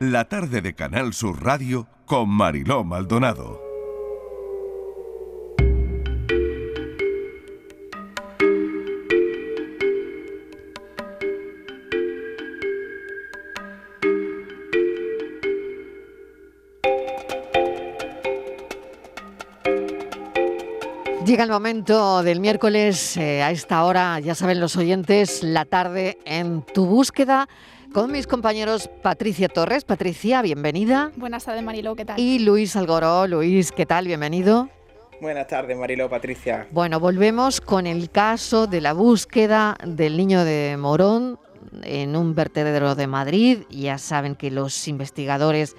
la tarde de Canal Sur Radio con Mariló Maldonado. Llega el momento del miércoles, eh, a esta hora, ya saben los oyentes, la tarde en tu búsqueda con mis compañeros Patricia Torres. Patricia, bienvenida. Buenas tardes, Mariló, ¿qué tal? Y Luis Algoró. Luis, ¿qué tal? Bienvenido. Buenas tardes, Mariló, Patricia. Bueno, volvemos con el caso de la búsqueda del niño de Morón en un vertedero de Madrid. Ya saben que los investigadores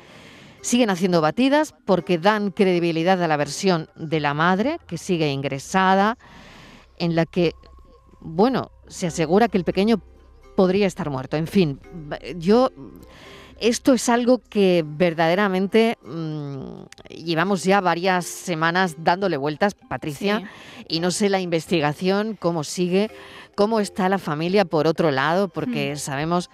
siguen haciendo batidas porque dan credibilidad a la versión de la madre que sigue ingresada, en la que, bueno, se asegura que el pequeño podría estar muerto. En fin, yo... Esto es algo que verdaderamente mm, llevamos ya varias semanas dándole vueltas, Patricia, y no sé la investigación, cómo sigue, cómo está la familia por otro lado, porque hmm. sabemos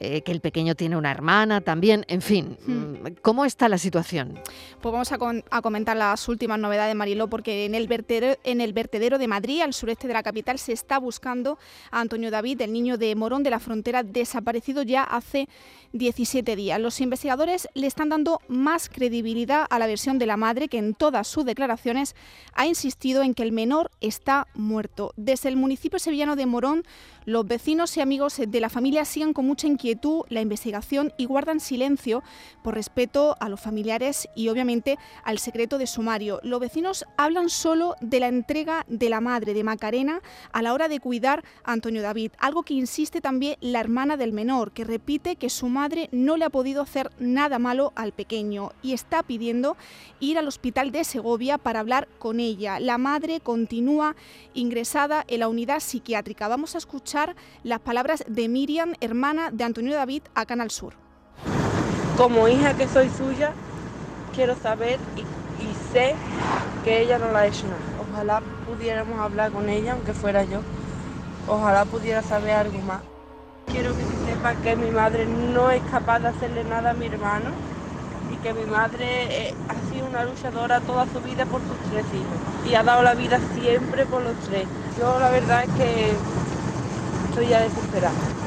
eh, que el pequeño tiene una hermana también, en fin, hmm. mm, ¿cómo está la situación? Pues vamos a, comentar las últimas novedades, Mariló, porque en el, vertedero, en el vertedero de Madrid, al sureste de la capital, se está buscando a Antonio David, el niño de Morón de la Frontera, desaparecido ya hace 17 días. Los investigadores le están dando más credibilidad a la versión de la madre, que en todas sus declaraciones ha insistido en que el menor está muerto. Desde el municipio sevillano de Morón, los vecinos y amigos de la familia siguen con mucha inquietud la investigación y guardan silencio por respeto a los familiares y obviamente al secreto de sumario. Los vecinos hablan solo de la entrega de la madre de Macarena a la hora de cuidar a Antonio David, algo que insiste también la hermana del menor, que repite que su madre no le ha podido hacer nada malo al pequeño y está pidiendo ir al hospital de Segovia para hablar con ella. La madre continúa ingresada en la unidad psiquiátrica. Vamos a escuchar las palabras de Miriam, hermana de Antonio David, a Canal Sur. Como hija que soy suya, quiero saber y, sé que ella no la ha hecho nada. Ojalá pudiéramos hablar con ella, aunque fuera yo. Ojalá pudiera saber algo más. Quiero que se sepa que mi madre no es capaz de hacerle nada a mi hermano y que mi madre eh, ha sido una luchadora toda su vida por sus tres hijos y ha dado la vida siempre por los tres. Yo la verdad es que estoy ya desesperada.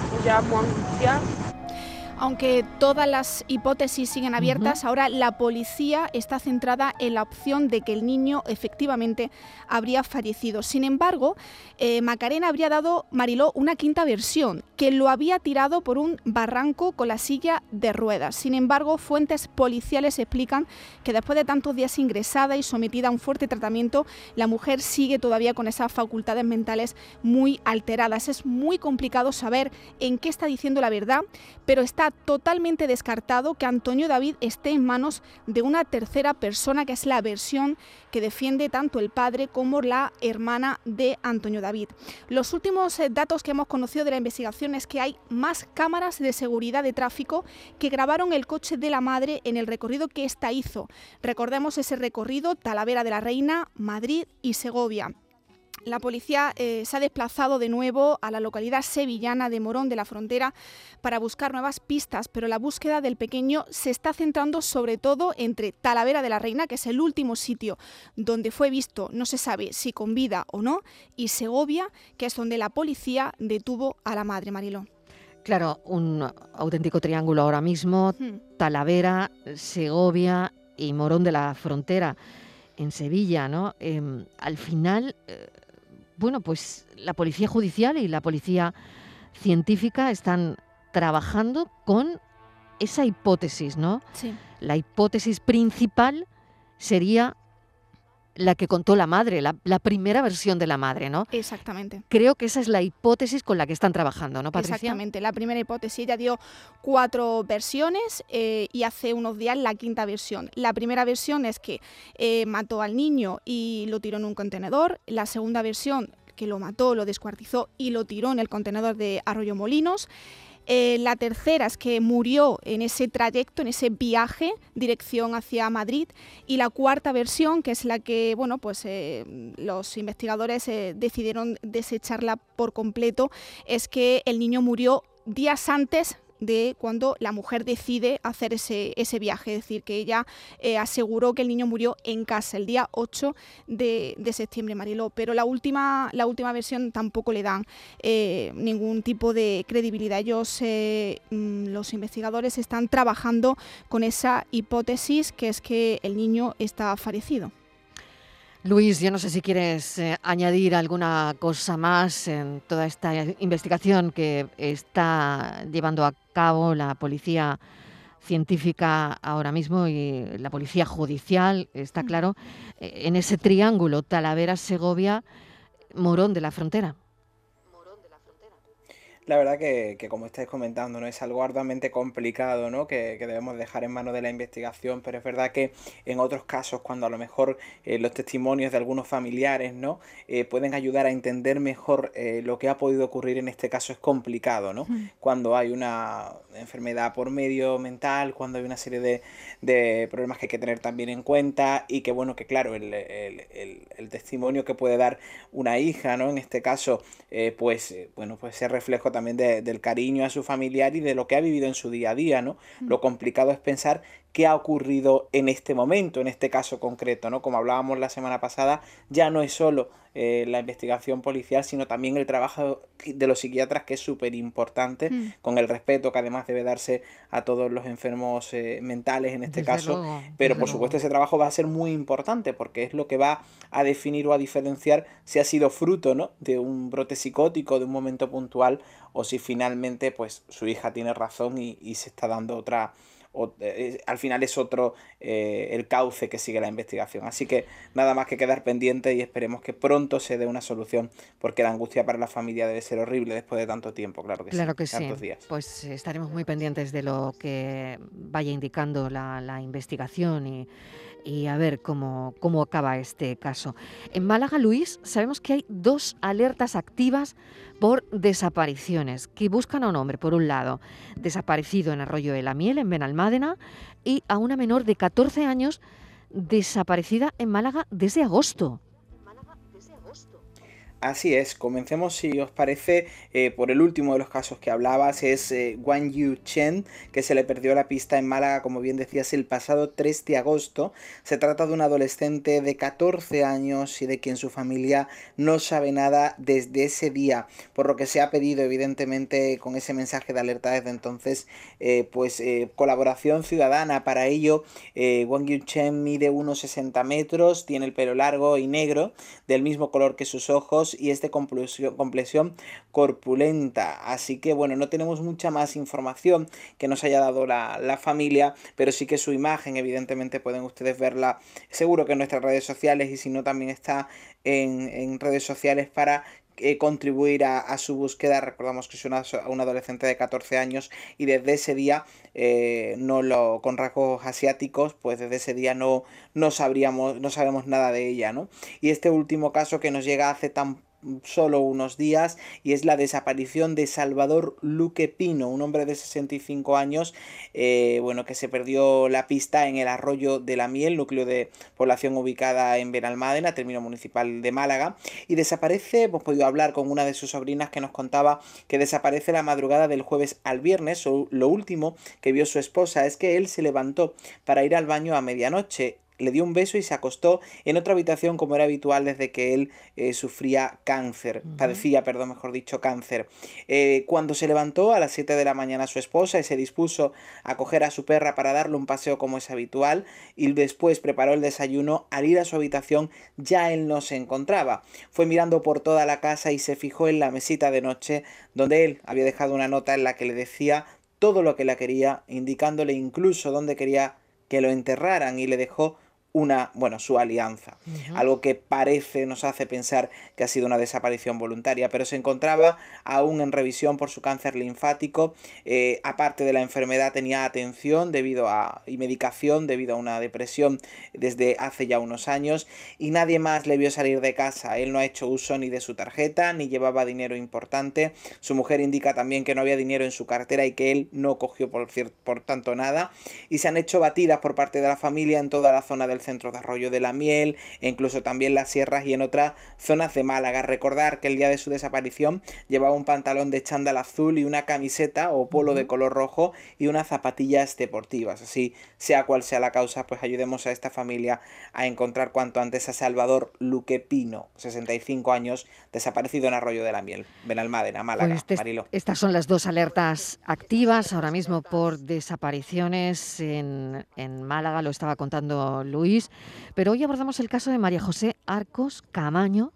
Aunque todas las hipótesis siguen abiertas, ahora la policía está centrada en la opción de que el niño efectivamente habría fallecido. Sin embargo, eh, Macarena habría dado, Mariló, una quinta versión, que lo había tirado por un barranco con la silla de ruedas. Sin embargo, fuentes policiales explican que después de tantos días ingresada y sometida a un fuerte tratamiento, la mujer sigue todavía con esas facultades mentales muy alteradas. Es muy complicado saber en qué está diciendo la verdad, pero está totalmente descartado que Antonio David esté en manos de una tercera persona, que es la versión que defiende tanto el padre como la hermana de Antonio David. Los últimos eh, datos que hemos conocido de la investigación es que hay más cámaras de seguridad de tráfico que grabaron el coche de la madre en el recorrido que ésta hizo. Recordemos ese recorrido Talavera de la Reina, Madrid y Segovia. La policía eh, se ha desplazado de nuevo a la localidad sevillana de Morón de la Frontera para buscar nuevas pistas, pero la búsqueda del pequeño se está centrando sobre todo entre Talavera de la Reina, que es el último sitio donde fue visto, no se sabe si con vida o no, y Segovia, que es donde la policía detuvo a la madre Mariló. Claro, un auténtico triángulo ahora mismo, hmm. Talavera, Segovia y Morón de la Frontera en Sevilla, ¿no? Em, al final... Eh, bueno, pues la policía judicial y la policía científica están trabajando con esa hipótesis, ¿no? Sí. La hipótesis principal sería la que contó la madre, la, primera versión de la madre, ¿no? Exactamente. Creo que esa es la hipótesis con la que están trabajando, ¿no, Patricia? Exactamente, la primera hipótesis. Ella dio cuatro versiones eh, y hace unos días la quinta versión. La primera versión es que eh, mató al niño y lo tiró en un contenedor. La segunda versión que lo mató, lo descuartizó y lo tiró en el contenedor de Arroyo Molinos. Eh, la tercera es que murió en ese trayecto, en ese viaje, dirección hacia Madrid. Y la cuarta versión, que es la que bueno, pues, eh, los investigadores eh, decidieron desecharla por completo, es que el niño murió días antes de cuando la mujer decide hacer ese, ese viaje, es decir, que ella eh, aseguró que el niño murió en casa el día 8 de, septiembre, Mariló, pero la última, la última versión tampoco le dan eh, ningún tipo de credibilidad. Ellos, eh, mm, los investigadores, están trabajando con esa hipótesis que es que el niño está fallecido. Luis, yo no sé si quieres eh, añadir alguna cosa más en toda esta investigación que está llevando a cabo la policía científica ahora mismo y la policía judicial, está mm. claro, eh, en ese triángulo Talavera-Segovia-Morón de la Frontera. La verdad que, como estáis comentando, ¿no? Es algo arduamente complicado, ¿no? Que, debemos dejar en manos de la investigación, pero es verdad que en otros casos, cuando a lo mejor eh, los testimonios de algunos familiares, ¿no? Eh, pueden ayudar a entender mejor eh, lo que ha podido ocurrir en este caso es complicado, ¿no? Cuando hay una enfermedad por medio mental, cuando hay una serie de, problemas que hay que tener también en cuenta y que, bueno, que claro, el, testimonio que puede dar una hija, ¿no? En este caso, pues, bueno, pues se reflejo también del cariño a su familiar y de lo que ha vivido en su día a día, ¿no? Mm. Lo complicado es pensar qué ha ocurrido en este momento, en este caso concreto, ¿no? Como hablábamos la semana pasada, ya no es solo eh, la investigación policial, sino también el trabajo de los psiquiatras, que es súper importante, mm. con el respeto que además debe darse a todos los enfermos eh, mentales en este caso. Pero por supuesto ese trabajo va a ser muy importante, porque es lo que va a definir o a diferenciar si ha sido fruto, ¿no? De un brote psicótico, de un momento puntual, o si finalmente pues su hija tiene razón y, y se está dando otra eh, al final es otro eh, el cauce que sigue la investigación. Así que nada más que quedar pendiente y esperemos que pronto se dé una solución, porque la angustia para la familia debe ser horrible después de tanto tiempo, claro que claro sí. Que sí. Pues estaremos muy pendientes de lo que vaya indicando la, la investigación y y a ver cómo, cómo acaba este caso. En Málaga, Luis, sabemos que hay dos alertas activas por desapariciones que buscan a un hombre, por un lado, desaparecido en Arroyo de la Miel, en Benalmádena, y a una menor de 14 años desaparecida en Málaga desde agosto. Así es, comencemos si os parece eh, por el último de los casos que hablabas, es eh, Wang Yu Chen, que se le perdió la pista en Málaga, como bien decías, el pasado 3 de agosto. Se trata de un adolescente de 14 años y de quien su familia no sabe nada desde ese día, por lo que se ha pedido evidentemente con ese mensaje de alerta desde entonces, eh, pues colaboración ciudadana. Para ello, Wang Yu Chen mide unos 60 metros, tiene el pelo largo y negro, del mismo color que sus ojos, y es de complexión corpulenta. Así que bueno, no tenemos mucha más información que nos haya dado la, familia, pero sí que su imagen, evidentemente pueden ustedes verla seguro que en nuestras redes sociales y si no también está en, en redes sociales para eh, contribuir a, su búsqueda. Recordamos que es una, un adolescente de 14 años y desde ese día, eh, no lo, con rasgos asiáticos, pues desde ese día no, no sabríamos, no sabemos nada de ella, ¿no? Y este último caso que nos llega hace tan solo unos días y es la desaparición de Salvador Luque Pino, un hombre de 65 años, eh, bueno, que se perdió la pista en el arroyo de la Miel, núcleo de población ubicada en Benalmádena, término municipal de Málaga, y desaparece, hemos podido hablar con una de sus sobrinas que nos contaba que desaparece la madrugada del jueves al viernes, lo último que vio su esposa es que él se levantó para ir al baño a medianoche le dio un beso y se acostó en otra habitación como era habitual desde que él eh, sufría cáncer, padecía, perdón, mejor dicho, cáncer. Eh, cuando se levantó a las 7 de la mañana su esposa y se dispuso a coger a su perra para darle un paseo como es habitual y después preparó el desayuno, al ir a su habitación ya él no se encontraba. Fue mirando por toda la casa y se fijó en la mesita de noche donde él había dejado una nota en la que le decía todo lo que la quería, indicándole incluso dónde quería que lo enterraran y le dejó una, bueno, su alianza. Algo que parece, nos hace pensar que ha sido una desaparición voluntaria, pero se encontraba aún en revisión por su cáncer linfático. Eh, aparte de la enfermedad, tenía atención debido a, y medicación debido a una depresión desde hace ya unos años y nadie más le vio salir de casa. Él no ha hecho uso ni de su tarjeta ni llevaba dinero importante. Su mujer indica también que no había dinero en su cartera y que él no cogió por, por tanto nada. Y se han hecho batidas por parte de la familia en toda la zona del centros de Arroyo de la Miel, e incluso también las sierras y en otras zonas de Málaga. Recordar que el día de su desaparición llevaba un pantalón de chándal azul y una camiseta o polo de color rojo y unas zapatillas deportivas. Así, sea cual sea la causa, pues ayudemos a esta familia a encontrar cuanto antes a Salvador Luque Pino, 65 años, desaparecido en Arroyo de la Miel, Benalmádena, Málaga, pues este Marilo. Estas son las dos alertas activas ahora mismo por desapariciones en, en Málaga, lo estaba contando Luis, pero hoy abordamos el caso de María José Arcos Camaño.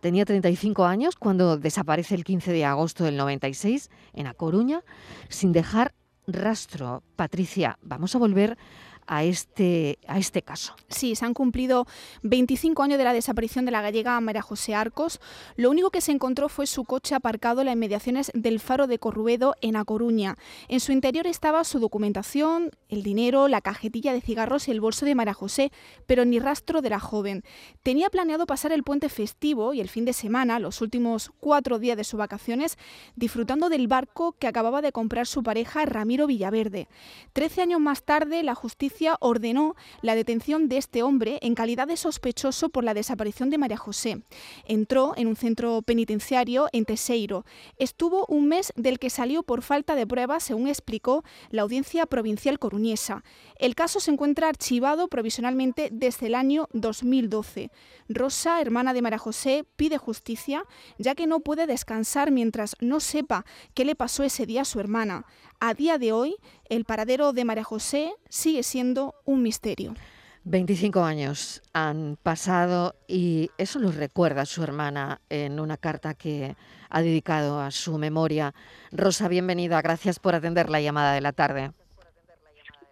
Tenía 35 años cuando desaparece el 15 de agosto del 96 en A Coruña sin dejar rastro. Patricia, vamos a volver a este, a este caso. Sí, se han cumplido 25 años de la desaparición de la gallega María José Arcos. Lo único que se encontró fue su coche aparcado en las inmediaciones del faro de Corruedo en A Coruña. En su interior estaba su documentación, el dinero, la cajetilla de cigarros y el bolso de María José, pero ni rastro de la joven. Tenía planeado pasar el puente festivo y el fin de semana, los últimos cuatro días de sus vacaciones, disfrutando del barco que acababa de comprar su pareja Ramiro Villaverde. Trece años más tarde, la justicia ordenó la detención de este hombre en calidad de sospechoso por la desaparición de María José. Entró en un centro penitenciario en Teseiro. Estuvo un mes del que salió por falta de pruebas, según explicó la Audiencia Provincial Coruñesa. El caso se encuentra archivado provisionalmente desde el año 2012. Rosa, hermana de María José, pide justicia, ya que no puede descansar mientras no sepa qué le pasó ese día a su hermana. A día de hoy, el paradero de María José sigue siendo un misterio. 25 años han pasado y eso lo recuerda su hermana en una carta que ha dedicado a su memoria. Rosa, bienvenida. Gracias por atender la llamada de la tarde.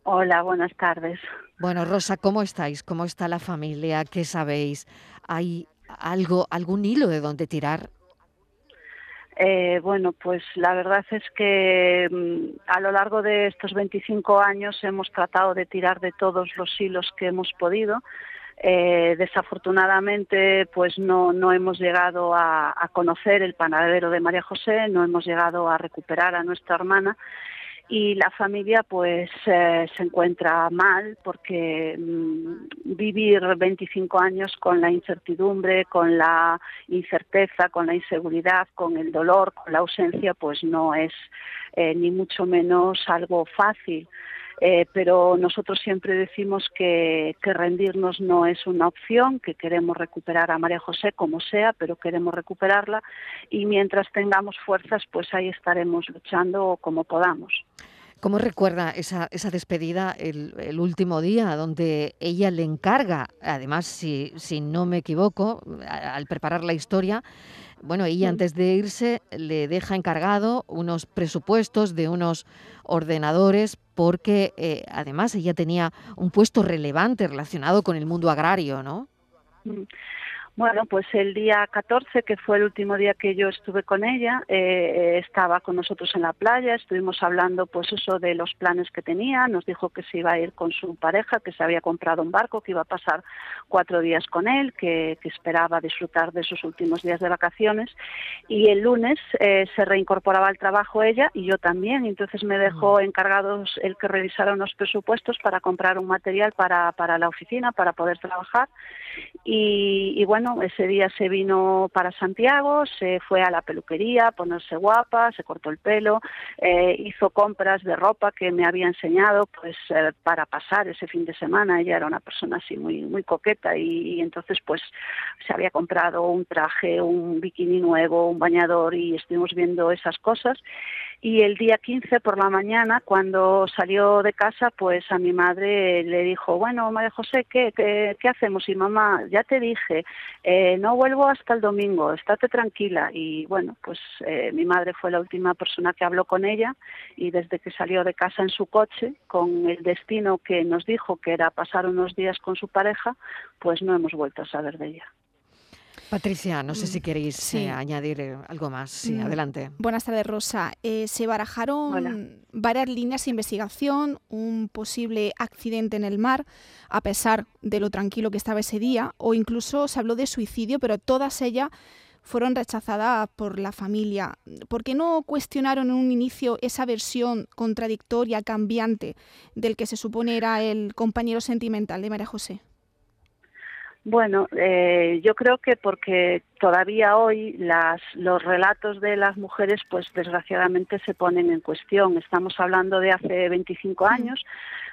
Hola, buenas tardes. Bueno, Rosa, ¿cómo estáis? ¿Cómo está la familia? ¿Qué sabéis? ¿Hay algo, algún hilo de donde tirar? Eh, bueno, pues la verdad es que mm, a lo largo de estos 25 años hemos tratado de tirar de todos los hilos que hemos podido. Eh, desafortunadamente, pues no, no hemos llegado a, a, conocer el panadero de María José, no hemos llegado a recuperar a nuestra hermana y la familia pues eh, se encuentra mal porque mmm, vivir 25 años con la incertidumbre, con la incerteza, con la inseguridad, con el dolor, con la ausencia, pues no es eh, ni mucho menos algo fácil. Eh, pero nosotros siempre decimos que, que, rendirnos no es una opción, que queremos recuperar a María José como sea, pero queremos recuperarla y mientras tengamos fuerzas, pues ahí estaremos luchando como podamos. ¿Cómo recuerda esa, esa despedida el, el, último día, donde ella le encarga, además, si, si no me equivoco, al preparar la historia, bueno, ella antes de irse le deja encargado unos presupuestos de unos ordenadores porque eh, además ella tenía un puesto relevante relacionado con el mundo agrario, ¿no? Bueno, pues el día 14, que fue el último día que yo estuve con ella, eh, estaba con nosotros en la playa, estuvimos hablando pues eso de los planes que tenía, nos dijo que se iba a ir con su pareja, que se había comprado un barco, que iba a pasar cuatro días con él, que, que esperaba disfrutar de sus últimos días de vacaciones. Y el lunes eh, se reincorporaba al trabajo ella y yo también, entonces me dejó encargados el que revisara unos presupuestos para comprar un material para, para la oficina, para poder trabajar. Y, y bueno, ese día se vino para Santiago, se fue a la peluquería a ponerse guapa, se cortó el pelo, eh, hizo compras de ropa que me había enseñado pues eh, para pasar ese fin de semana. Ella era una persona así muy muy coqueta y, y, entonces pues se había comprado un traje, un bikini nuevo, un bañador y estuvimos viendo esas cosas y el día 15 por la mañana, cuando salió de casa, pues a mi madre le dijo, bueno, María José, ¿qué, qué, qué hacemos? Y mamá, ya te dije, eh, no vuelvo hasta el domingo, estate tranquila. Y bueno, pues eh, mi madre fue la última persona que habló con ella y desde que salió de casa en su coche, con el destino que nos dijo que era pasar unos días con su pareja, pues no hemos vuelto a saber de ella. Patricia, no sé si queréis sí. eh, añadir eh, algo más. Sí, mm. adelante. Buenas tardes, Rosa. Eh, se barajaron Hola. varias líneas de investigación, un posible accidente en el mar, a pesar de lo tranquilo que estaba ese día, o incluso se habló de suicidio, pero todas ellas fueron rechazadas por la familia. ¿Por qué no cuestionaron en un inicio esa versión contradictoria, cambiante, del que se supone era el compañero sentimental de María José? Bueno, eh, yo creo que porque todavía hoy las, los relatos de las mujeres, pues desgraciadamente se ponen en cuestión. Estamos hablando de hace 25 años.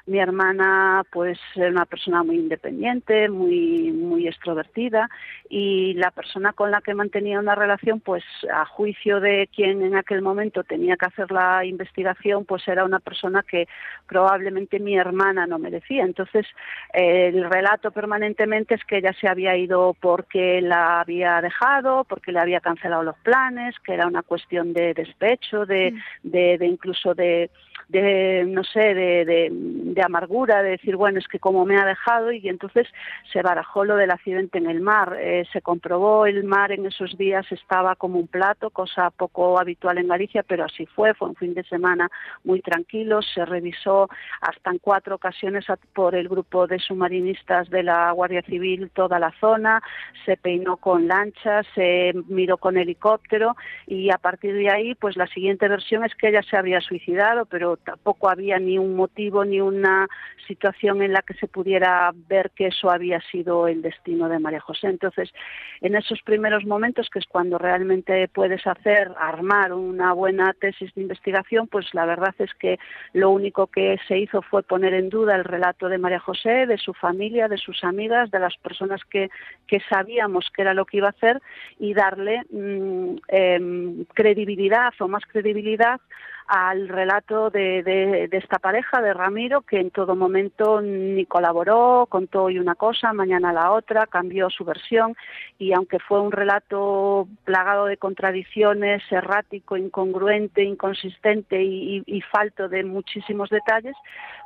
Mi hermana, pues, era una persona muy independiente, muy, muy extrovertida, y la persona con la que mantenía una relación, pues, a juicio de quien en aquel momento tenía que hacer la investigación, pues era una persona que probablemente mi hermana no merecía. Entonces, eh, el relato permanentemente es que ella se había ido porque la había dejado, porque le había cancelado los planes, que era una cuestión de despecho, de, de, de incluso de de no sé, de, de, amargura, de decir, bueno, es que como me ha dejado, y entonces se barajó lo del accidente en el mar. Eh, se comprobó el mar en esos días estaba como un plato, cosa poco habitual en Galicia, pero así fue, fue un fin de semana muy tranquilo, se revisó hasta en cuatro ocasiones por el grupo de submarinistas de la Guardia Civil toda la zona, se peinó con lanchas, se miró con helicóptero y a partir de ahí, pues la siguiente versión es que ella se había suicidado, pero tampoco había ni un motivo ni una situación en la que se pudiera ver que eso había sido el destino de María José. Entonces, en esos primeros momentos, que es cuando realmente puedes hacer, armar una buena tesis de investigación, pues la verdad es que lo único que se hizo fue poner en duda el relato de María José, de su familia, de sus amigas, de las personas que, que sabíamos que era lo que iba a hacer y darle mm, em, credibilidad o más credibilidad al relato de, de, esta pareja, de Ramiro, que en todo momento ni colaboró, contó hoy una cosa, mañana la otra, cambió su versión y aunque fue un relato plagado de contradicciones, errático, incongruente, inconsistente y, y, y falto de muchísimos detalles,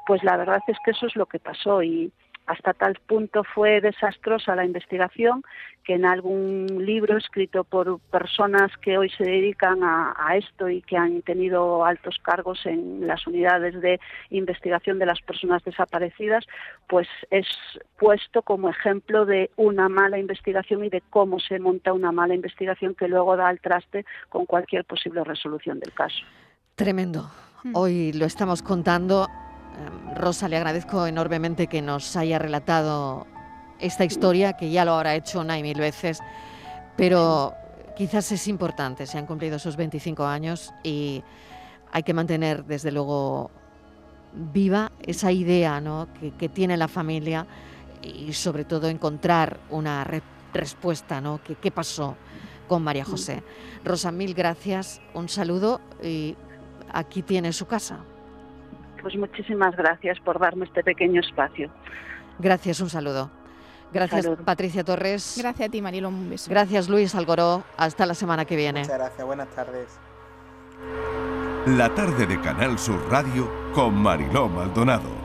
pues la verdad es que eso es lo que pasó y, hasta tal punto fue desastrosa la investigación que en algún libro escrito por personas que hoy se dedican a, a, esto y que han tenido altos cargos en las unidades de investigación de las personas desaparecidas, pues es puesto como ejemplo de una mala investigación y de cómo se monta una mala investigación que luego da al traste con cualquier posible resolución del caso. Tremendo. Hmm. Hoy lo estamos contando Rosa, le agradezco enormemente que nos haya relatado esta historia, que ya lo habrá hecho una y mil veces, pero quizás es importante, se han cumplido esos 25 años y hay que mantener, desde luego, viva esa idea ¿no? que, tiene la familia y sobre todo encontrar una re respuesta, ¿no? ¿Qué, ¿Qué pasó con María José? Rosa, mil gracias, un saludo y aquí tiene su casa. Pues muchísimas gracias por darme este pequeño espacio. Gracias, un saludo. Gracias, Salud. Patricia Torres. Gracias a ti, Marilo. Un beso. Gracias, Luis Algoró. Hasta la semana que viene. Muchas gracias. Buenas tardes. La tarde de Canal Sur Radio con Mariló Maldonado.